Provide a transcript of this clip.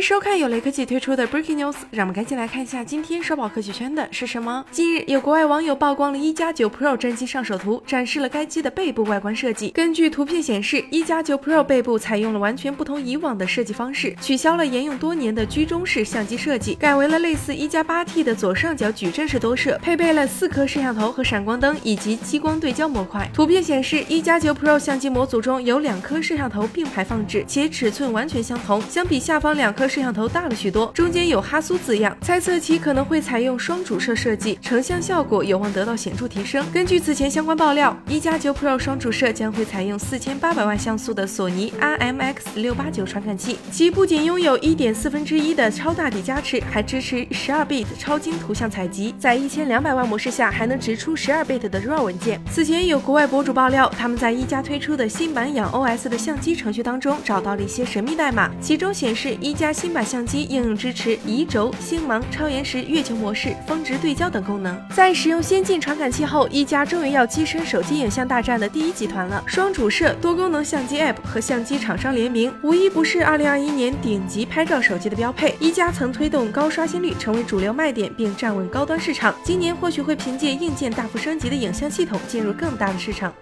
收看由雷科技推出的 Breaking News，让我们赶紧来看一下今天刷爆科技圈的是什么。近日，有国外网友曝光了一加九 Pro 真机上手图，展示了该机的背部外观设计。根据图片显示，一加九 Pro 背部采用了完全不同以往的设计方式，取消了沿用多年的居中式相机设计，改为了类似一加八 T 的左上角矩阵式多摄，配备了四颗摄像头和闪光灯以及激光对焦模块。图片显示，一加九 Pro 相机模组中有两颗摄像头并排放置，且尺寸完全相同，相比下方两。颗摄像头大了许多，中间有哈苏字样，猜测其可能会采用双主摄设计，成像效果有望得到显著提升。根据此前相关爆料，一加九 Pro 双主摄将会采用四千八百万像素的索尼 IMX 六八九传感器，其不仅拥有一点四分之一的超大底加持，还支持十二 bit 超精图像采集，在一千两百万模式下还能直出十二 bit 的 RAW 文件。此前有国外博主爆料，他们在一加推出的新版氧 OS 的相机程序当中找到了一些神秘代码，其中显示一。加新版相机应用支持移轴、星芒、超延时、月球模式、峰值对焦等功能。在使用先进传感器后，一加终于要跻身手机影像大战的第一集团了。双主摄、多功能相机 App 和相机厂商联名，无一不是2021年顶级拍照手机的标配。一加曾推动高刷新率成为主流卖点，并站稳高端市场。今年或许会凭借硬件大幅升级的影像系统进入更大的市场。